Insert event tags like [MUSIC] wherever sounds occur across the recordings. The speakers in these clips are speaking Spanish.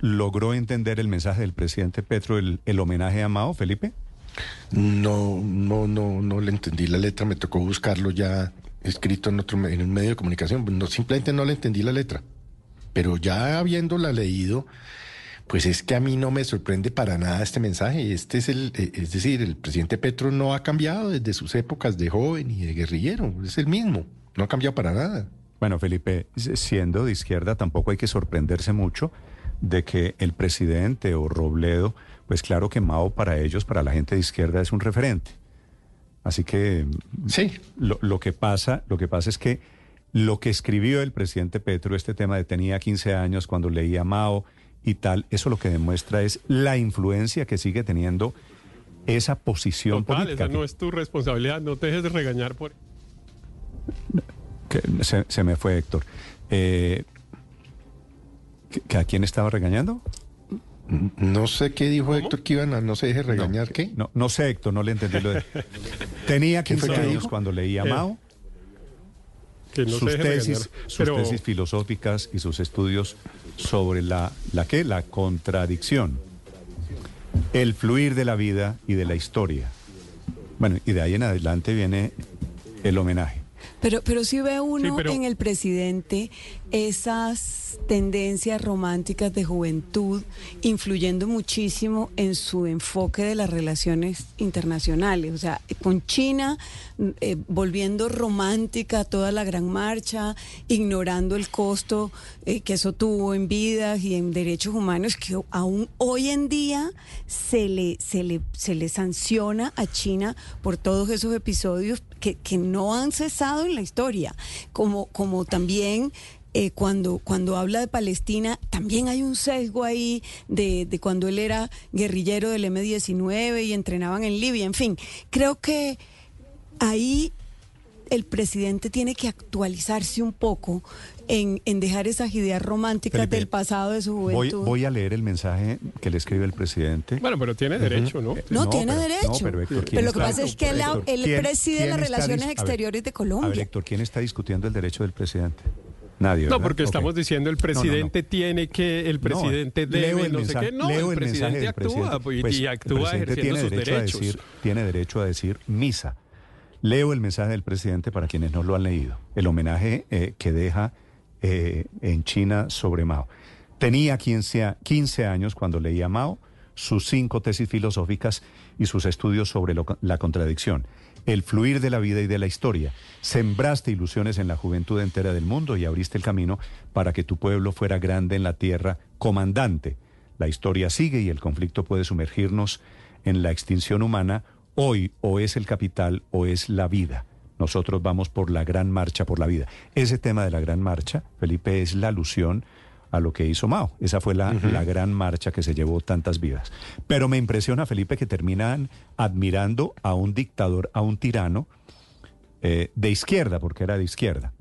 ¿Logró entender el mensaje del presidente Petro, el, el homenaje a Mao, Felipe? No, no, no, no le entendí la letra, me tocó buscarlo ya escrito en otro en un medio de comunicación. No, simplemente no le entendí la letra. Pero ya habiéndola leído, pues es que a mí no me sorprende para nada este mensaje. Este es el, es decir, el presidente Petro no ha cambiado desde sus épocas de joven y de guerrillero. Es el mismo. No ha cambiado para nada. Bueno, Felipe, siendo de izquierda, tampoco hay que sorprenderse mucho de que el presidente o Robledo, pues claro que Mao para ellos, para la gente de izquierda, es un referente. Así que sí. lo, lo que pasa, lo que pasa es que lo que escribió el presidente Petro, este tema de tenía 15 años cuando leía Mao y tal, eso lo que demuestra es la influencia que sigue teniendo esa posición Total, política. Esa no es tu responsabilidad, no te dejes de regañar por... Que se, se, me fue Héctor. Eh, ¿que, ¿A quién estaba regañando? No sé qué dijo ¿Cómo? Héctor que iban a no se deje regañar, no, ¿qué? No, no sé, Héctor, no le entendí lo de... [LAUGHS] Tenía 15 años cuando leía Eh, Mao. Que no sus tesis, regañar, sus pero- tesis filosóficas y sus estudios sobre la, la qué, la contradicción, el fluir de la vida y de la historia. Bueno, y de ahí en adelante viene el homenaje. Pero, pero sí ve uno Sí, pero- en el presidente esas tendencias románticas de juventud influyendo muchísimo en su enfoque de las relaciones internacionales. O sea, con China eh, volviendo romántica toda la gran marcha, ignorando el costo eh, que eso tuvo en vidas y en derechos humanos, que aún hoy en día se le, se le, se le sanciona a China por todos esos episodios que, que no han cesado en la historia, como, como también eh, cuando, cuando habla de Palestina, también hay un sesgo ahí de, de cuando él era guerrillero del M-19 y entrenaban en Libia, en fin, creo que ahí el presidente tiene que actualizarse un poco en, en dejar esas ideas románticas Felipe, del pasado de su juventud. voy a leer el mensaje que le escribe el presidente. Bueno, pero tiene derecho, ¿no? No, No, tiene pero- derecho. no, pero Héctor, ¿quién Pero lo que pasa es que él, Héctor, él ¿quién- preside las relaciones a ver, exteriores de A Colombia. ver, Héctor, ¿quién está discutiendo el derecho del presidente? Nadie. No, porque estamos diciendo el No, no, no. presidente tiene que, el presidente debe, el no mensaje- sé qué. No, leo el, mensaje presidente del actúa presidente. pues, Pues, y el actúa ejerciendo sus tiene derecho derechos. A decir, tiene derecho a decir misa. Leo el mensaje del presidente para quienes no lo han leído. El homenaje eh, que deja eh, en China sobre Mao. Tenía 15, a- 15 años cuando leía Mao, sus cinco tesis filosóficas y sus estudios sobre lo- la contradicción, el fluir de la vida y de la historia. Sembraste ilusiones en la juventud entera del mundo y abriste el camino para que tu pueblo fuera grande en la tierra, comandante. La historia sigue y el conflicto puede sumergirnos en la extinción humana. Hoy o es el capital o es la vida. Nosotros vamos por la gran marcha por la vida. Ese tema de la gran marcha, Felipe, es la alusión a lo que hizo Mao. Esa fue la, la gran marcha que se llevó tantas vidas. Pero me impresiona, Felipe, que terminan admirando a un dictador, a un tirano eh, de izquierda, porque era de izquierda.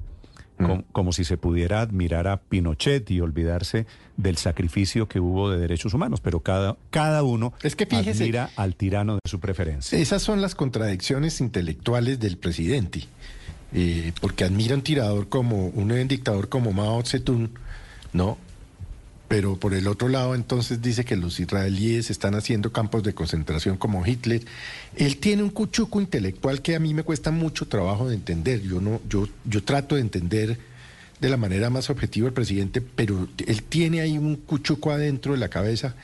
Com- como si se pudiera admirar a Pinochet y olvidarse del sacrificio que hubo de derechos humanos, pero cada, cada uno Es que fíjese- admira al tirano de su preferencia. Esas son las contradicciones intelectuales del presidente. Eh, porque admira un tirador como, un dictador como Mao Zedong, ¿no? Pero por el otro lado, entonces dice que los israelíes están haciendo campos de concentración como Hitler. Él tiene un cuchuco intelectual que a mí me cuesta mucho trabajo de entender. Yo no, yo, yo trato de entender de la manera más objetiva al presidente, pero él tiene ahí un cuchuco adentro de la cabeza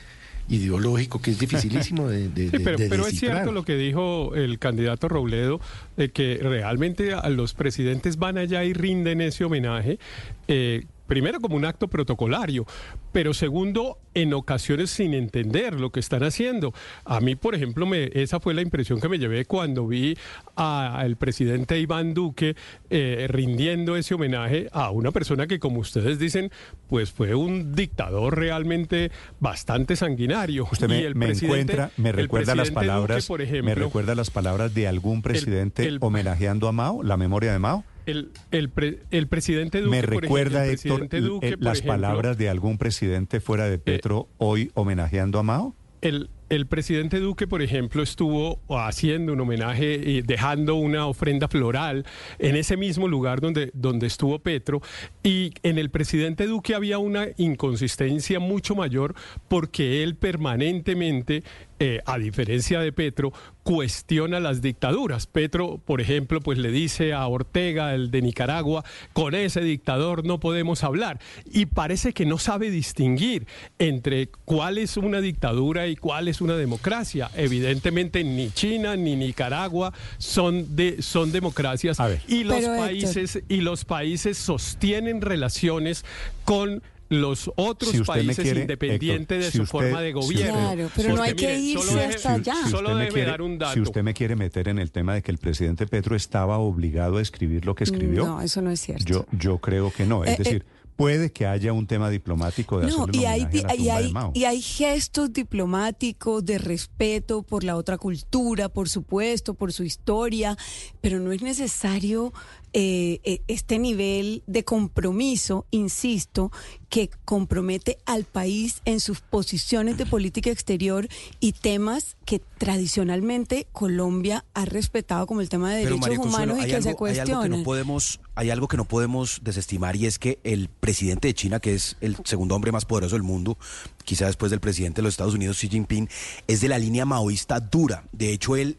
ideológico que es dificilísimo de, de, [LAUGHS] Sí, pero, de pero es cierto lo que dijo el candidato Robledo, de que realmente a los presidentes van allá y rinden ese homenaje, eh, primero como un acto protocolario, pero segundo, en ocasiones sin entender lo que están haciendo. A mí, por ejemplo, me, esa fue la impresión que me llevé cuando vi al presidente Iván Duque eh, rindiendo ese homenaje a una persona que, como ustedes dicen, pues fue un dictador realmente bastante sanguinario. Usted me, Y el me presidente- encuentra, me recuerda las Duque, palabras, me recuerda las palabras de algún presidente el- homenajeando a Mao, la memoria de Mao. El, el, pre- el presidente Duque, me por ejemplo, recuerda, Héctor, Duque, eh, por las ejemplo, palabras de algún presidente fuera de Petro hoy homenajeando a Mao. El, el presidente Duque, por ejemplo, estuvo haciendo un homenaje y dejando una ofrenda floral en ese mismo lugar donde, donde estuvo Petro. Y en el presidente Duque había una inconsistencia mucho mayor porque él permanentemente, eh, a diferencia de Petro, cuestiona las dictaduras. Petro, por ejemplo, pues le dice a Ortega, el de Nicaragua, con ese dictador no podemos hablar. Y parece que no sabe distinguir entre cuál es una dictadura y cuál es una democracia. Evidentemente ni China ni Nicaragua son de son democracias A ver. y los Pero, Héctor- países y los países sostienen relaciones con los otros Si países quiere, independiente Héctor, de si su usted- forma de si gobierno. Claro, pero no hay que mire, irse solo hasta allá. Solo me déjeme quiere, dar un dato. si usted me quiere meter en el tema de que el presidente Petro estaba obligado a escribir lo que escribió, No, eso no es cierto. yo, yo creo que no. Es Eh, eh, decir, puede que haya un tema diplomático de No, y hay, a la y, tumba de hay, Mao. y hay gestos diplomáticos de respeto por la otra cultura, por supuesto, por su historia, pero no es necesario eh, eh, este nivel de compromiso, insisto, que compromete al país en sus posiciones de política exterior y temas que tradicionalmente Colombia ha respetado como el tema de Pero, derechos Consuelo, humanos y que algo, se hay algo que cuestionan. no podemos, hay algo que no podemos desestimar y es que el presidente de China, que es el segundo hombre más poderoso del mundo, quizá después del presidente de los Estados Unidos, Xi Jinping, es de la línea maoísta dura. De hecho, él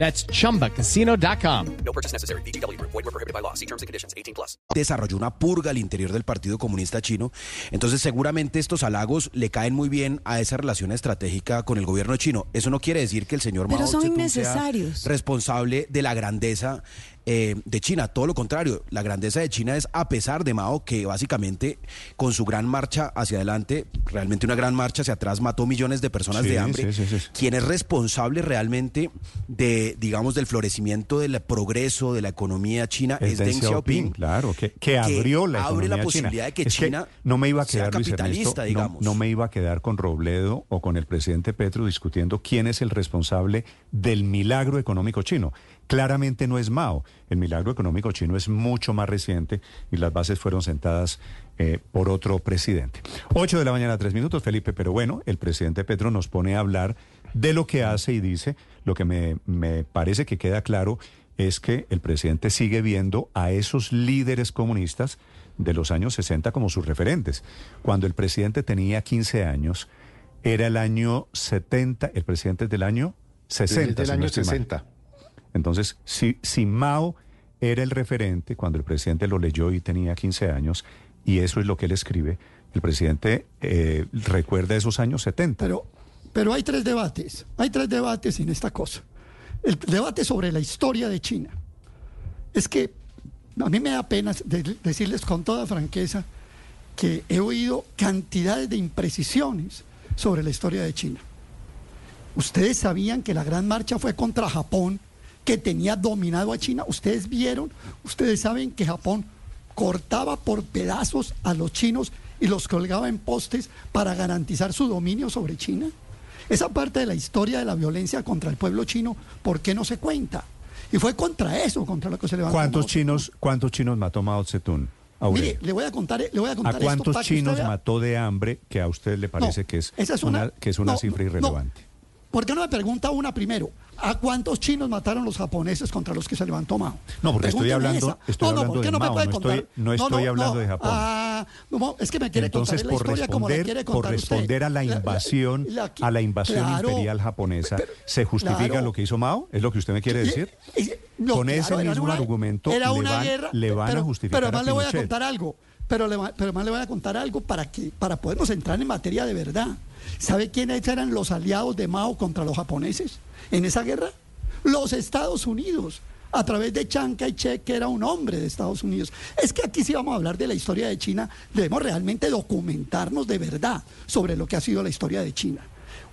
That's chumbacasino.com. desarrolló una purga al interior del Partido Comunista Chino. Entonces, seguramente estos halagos le caen muy bien a esa relación estratégica con el gobierno chino. Eso no quiere decir que el señor Pero Mao son Zedong sea innecesarios. responsable de la grandeza eh, de China. Todo lo contrario, la grandeza de China es a pesar de Mao, que básicamente con su gran marcha hacia adelante, realmente una gran marcha hacia atrás, mató millones de personas Sí, de hambre. sí. Quien es responsable realmente de, digamos, del florecimiento, del progreso de la economía china Es es Deng Xiaoping. claro, que, que abrió la abre la posibilidad china. de que Es China no me iba a sea quedar capitalista, Ernesto, no- digamos. No, me iba a quedar con Robledo o con el presidente Petro discutiendo quién es el responsable del milagro económico chino. Claramente no es Mao. El milagro económico chino es mucho más reciente y las bases fueron sentadas eh, por otro presidente. Ocho de la mañana, tres minutos, Felipe, pero bueno, el presidente Petro nos pone a hablar de lo que hace y dice. Lo que me, me parece que queda claro es que el presidente sigue viendo a esos líderes comunistas de los años 60 como sus referentes. Cuando el presidente tenía 15 años, era el año 70, el presidente es del año 60. Desde el si no año estoy mal. 60. Entonces, si, Mao era el referente cuando el presidente lo leyó y tenía 15 años, y eso es lo que él escribe, el presidente eh, recuerda esos años 70. Pero, pero hay tres debates, hay tres debates en esta cosa. El debate sobre la historia de China. Es que a mí me da pena de- decirles con toda franqueza que he oído cantidades de imprecisiones sobre la historia de China. Ustedes sabían que la gran marcha fue contra Japón, que tenía dominado a China. Ustedes vieron, ustedes saben que Japón cortaba por pedazos a los chinos y los colgaba en postes para garantizar su dominio sobre China. Esa parte de la historia de la violencia contra el pueblo chino, ¿por qué no se cuenta? Y fue contra eso, contra lo que se levantó. ¿Cuántos chinos, ¿Cuántos chinos mató Mao Zedong? Mire, le voy a contar, le voy a ¿A contar esto cuántos para usted chinos mató de hambre que a usted le parece No, que es, esa es una, una- que es una no, cifra no. ¿Por qué no me pregunta una primero? ¿A cuántos chinos mataron los japoneses contra los que se levantó Mao? No, porque estoy hablando- estoy no, no, hablando ¿por qué de no me puede no contar? estoy- no estoy hablando de Japón. Ah, No, es que me quiere Entonces, contar la por historia como la quiere por contar usted. responder a la invasión, la- a la invasión claro, imperial japonesa, pero- ¿se justifica claro. lo que hizo Mao? ¿Es lo que usted me quiere decir? Y- y- no, Con ese claro, mismo una- argumento era le una van, guerra, le van pero, a justificar Pero además le voy a contar algo. Pero, le va- pero además le voy a contar algo para que para podernos entrar en materia de verdad. ¿Sabe quiénes eran los aliados de Mao contra los japoneses en esa guerra? Los Estados Unidos, a través de Chiang Kai-shek, que era un hombre de Estados Unidos. Es que aquí sí vamos a hablar de la historia de China, debemos realmente documentarnos de verdad sobre lo que ha sido la historia de China.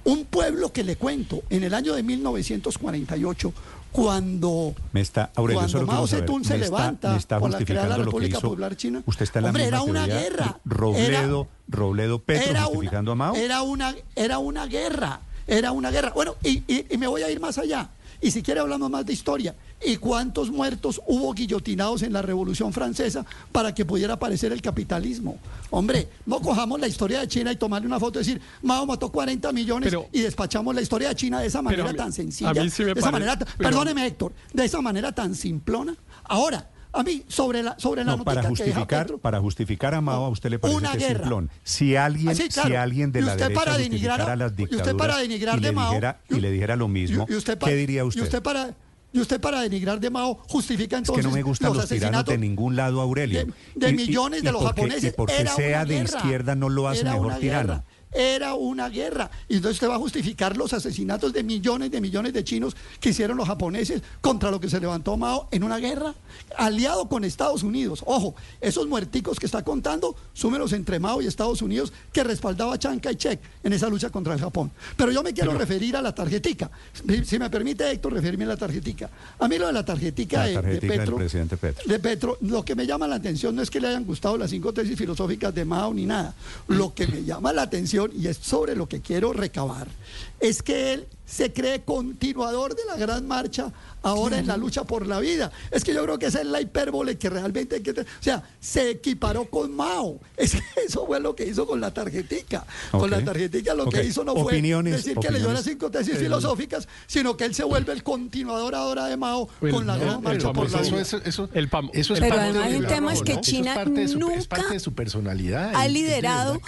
Un pueblo que le cuento, en el año de 1948, cuando Me está, Aurelio, cuando solo quiero Mao Zedong se me está- levanta me está por la crear la República. Popular China. Usted está en la Hombre, misma era una teoría. guerra. Robledo, Era- Robledo Petro era justificando una, a Mao. Era una, era una guerra, era una guerra. Bueno, y, y- y me voy a ir más allá. Y si quiere hablamos más de historia. ¿Y cuántos muertos hubo guillotinados en la Revolución Francesa para que pudiera aparecer el capitalismo? Hombre, no cojamos la historia de China y tomarle una foto y decir, Mao mató 40 millones Pero- y despachamos la historia de China de esa manera mí- tan sencilla. sí me de esa manera, pero- perdóneme Héctor, de esa manera tan simplona. Ahora, a mí, sobre la, sobre la No, para que justificar, Petro- para justificar a Mao, a usted le parece Una que es simplón. Si alguien, Ah, sí, claro. si alguien de Y la usted derecha para justificara a- las y usted dictaduras para denigrar y, de le Mao, dijera, y le dijera lo mismo, Y- y usted pa- ¿qué diría Y usted? usted para, y usted para denigrar de Mao justifica Es entonces que no me gustan los, tiranos asesinatos de ningún lado, Aurelio. de, de Y- y- millones y de los porque- japoneses. Y porque Era sea de guerra. izquierda no lo hace mejor tirano. Era una guerra. Y entonces usted va a justificar los asesinatos de millones de millones de chinos que hicieron los japoneses contra lo que se levantó Mao en una guerra aliado con Estados Unidos. Ojo, esos muerticos que está contando, súmelos entre Mao y Estados Unidos que respaldaba a Chiang Kai-shek en esa lucha contra el Japón. Pero yo me quiero referir a la tarjetica. Si- me permite, Héctor, referirme a la tarjetica. A mí lo de la tarjetica, La de- Petro. presidente Petro. De Petro, lo que me llama la atención no es que le hayan gustado las cinco tesis filosóficas de Mao ni nada. Lo que me llama la atención, y es sobre lo que quiero recabar, es que él se cree continuador de la gran marcha ahora en la lucha por la vida. Es que yo creo que esa es la hipérbole que realmente hay que... te- O sea, se equiparó con Mao. [LAUGHS] Es que eso fue lo que hizo con la tarjetica. Con la tarjetica lo que hizo no fue Opiniones, decir que leyó opiniones. las cinco tesis Eh, filosóficas, sino que él se vuelve el continuador ahora de Mao El- con la el- gran el marcha por la vida. Eso, eso, El pam- eso es el Pero además de el tema es que China nunca parte de su personalidad. ha liderado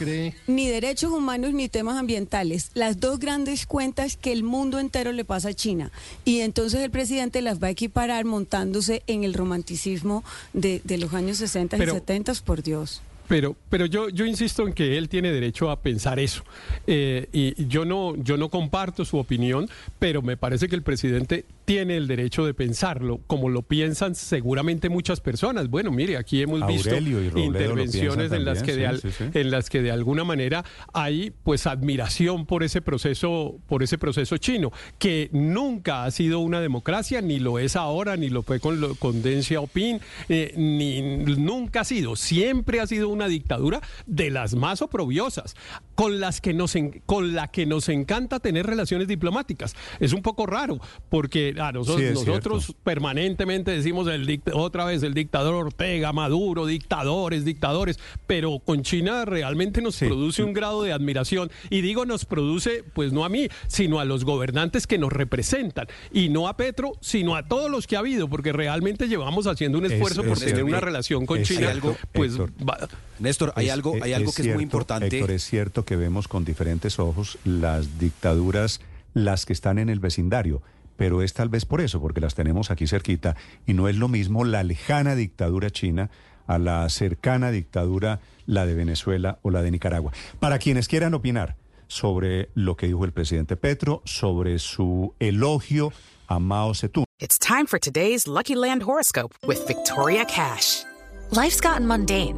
ni derechos humanos ni temas ambientales, las dos grandes cuentas que el mundo entero le pasa a China. Y entonces el presidente las va a equiparar montándose en el romanticismo de, de los años 60 Pero- y 70, por Dios. Pero, pero yo, yo insisto en que él tiene derecho a pensar eso. Eh, y yo no, yo no comparto su opinión, pero me parece que el presidente tiene el derecho de pensarlo, como lo piensan seguramente muchas personas. Bueno, mire, aquí hemos Aurelio visto intervenciones en las que de sí, sí, sí. en las que de alguna manera hay pues admiración por ese proceso, por ese proceso chino, que nunca ha sido una democracia, ni lo es ahora, ni lo fue con, lo- con Deng Xiaoping, eh, ni nunca ha sido, siempre ha sido una dictadura de las más oprobiosas, con las que nos en- con la que nos encanta tener relaciones diplomáticas. Es un poco raro, porque a nosotros, Sí, es nosotros cierto. permanentemente decimos el otra vez el dictador Ortega, Maduro, dictadores, dictadores, pero con China realmente nos Sí. produce un grado de admiración y digo nos produce pues no a mí, sino a los gobernantes que nos representan y no a Petro, sino a todos los que ha habido, porque realmente llevamos haciendo un Es- esfuerzo por es tener cierto. una relación con Es China, cierto, pues va- Néstor, hay Es- algo, hay algo que es cierto, muy importante. Héctor, es cierto que vemos con diferentes ojos las dictaduras, las que están en el vecindario, pero es tal vez por eso, porque las tenemos aquí cerquita, y no es lo mismo la lejana dictadura china a la cercana dictadura, la de Venezuela o la de Nicaragua. Para quienes quieran opinar sobre lo que dijo el presidente Petro, sobre su elogio a Mao Zedong. It's time for today's Lucky Land horoscope with Victoria Cash. Life's gotten mundane,